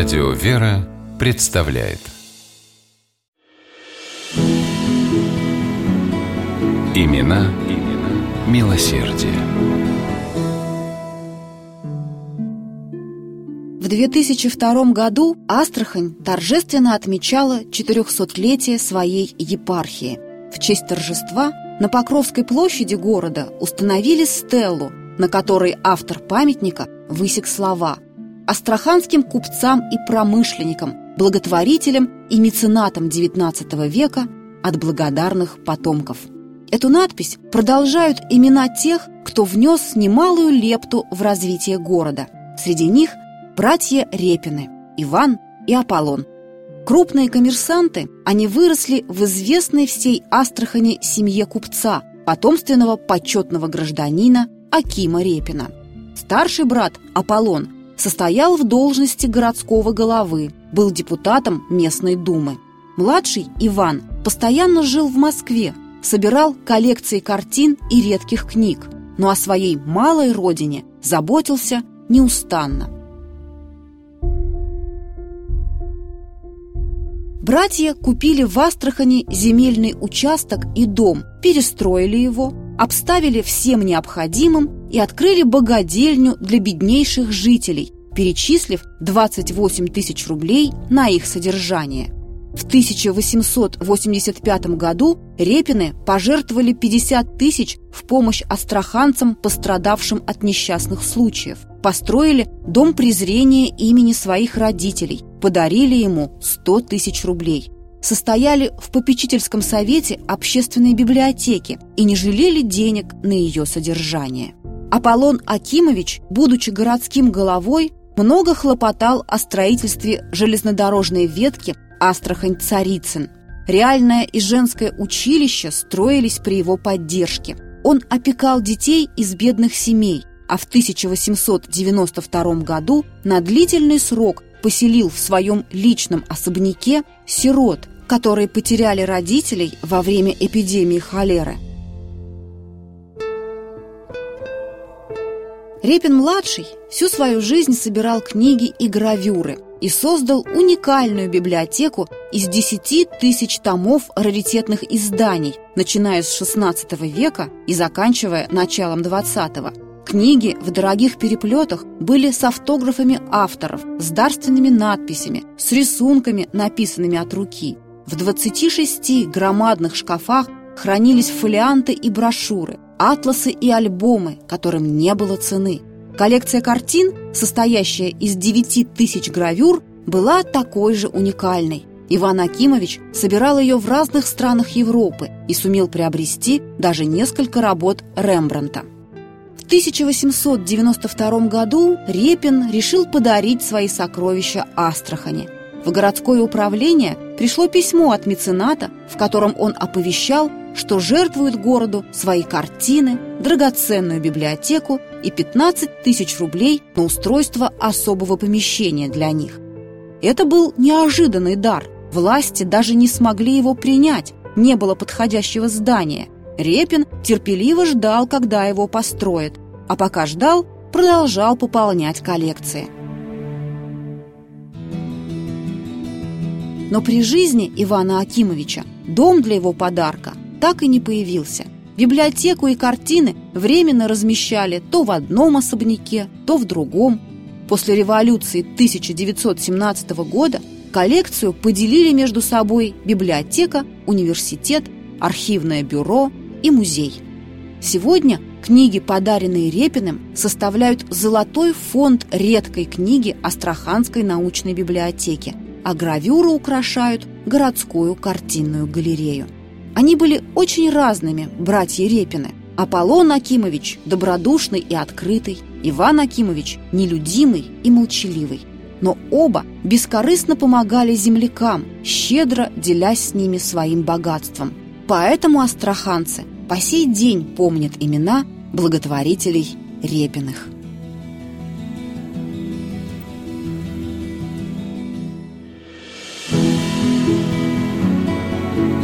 Радио «Вера» представляет Имена, имена милосердие. В 2002 году Астрахань торжественно отмечала 400-летие своей епархии. В честь торжества на Покровской площади города установили стеллу, на которой автор памятника высек слова «Астраханским купцам и промышленникам, благотворителям и меценатам XIX века от благодарных потомков». Эту надпись продолжают имена тех, кто внес немалую лепту в развитие города. Среди них братья Репины, Иван и Аполлон. Крупные коммерсанты, они выросли в известной всей Астрахани семье купца, потомственного почетного гражданина Акима Репина. Старший брат Аполлон состоял в должности городского головы, был депутатом местной думы. Младший Иван постоянно жил в Москве, собирал коллекции картин и редких книг, но о своей малой родине заботился неустанно. Братья купили в Астрахани земельный участок и дом, перестроили его, обставили всем необходимым и открыли богадельню для беднейших жителей, перечислив 28 тысяч рублей на их содержание – в 1885 году Репины пожертвовали 50 тысяч в помощь астраханцам, пострадавшим от несчастных случаев. Построили дом презрения имени своих родителей, подарили ему 100 тысяч рублей. Состояли в попечительском совете общественной библиотеки и не жалели денег на ее содержание. Аполлон Акимович, будучи городским головой, много хлопотал о строительстве железнодорожной ветки Астрахань-Царицын. Реальное и женское училище строились при его поддержке. Он опекал детей из бедных семей, а в 1892 году на длительный срок поселил в своем личном особняке сирот, которые потеряли родителей во время эпидемии холеры. Репин-младший всю свою жизнь собирал книги и гравюры – и создал уникальную библиотеку из 10 тысяч томов раритетных изданий, начиная с XVI века и заканчивая началом XX. Книги в дорогих переплетах были с автографами авторов, с дарственными надписями, с рисунками, написанными от руки. В 26 громадных шкафах хранились фолианты и брошюры, атласы и альбомы, которым не было цены – Коллекция картин, состоящая из 9 тысяч гравюр, была такой же уникальной. Иван Акимович собирал ее в разных странах Европы и сумел приобрести даже несколько работ Рембранта. В 1892 году Репин решил подарить свои сокровища Астрахани. В городское управление пришло письмо от мецената, в котором он оповещал, что жертвует городу свои картины, драгоценную библиотеку и 15 тысяч рублей на устройство особого помещения для них. Это был неожиданный дар. Власти даже не смогли его принять, не было подходящего здания. Репин терпеливо ждал, когда его построят, а пока ждал, продолжал пополнять коллекции. Но при жизни Ивана Акимовича дом для его подарка так и не появился. Библиотеку и картины временно размещали то в одном особняке, то в другом. После революции 1917 года коллекцию поделили между собой библиотека, университет, архивное бюро и музей. Сегодня книги, подаренные Репиным, составляют золотой фонд редкой книги Астраханской научной библиотеки, а гравюры украшают городскую картинную галерею. Они были очень разными, братья Репины. Аполлон Акимович – добродушный и открытый, Иван Акимович – нелюдимый и молчаливый. Но оба бескорыстно помогали землякам, щедро делясь с ними своим богатством. Поэтому астраханцы по сей день помнят имена благотворителей Репиных.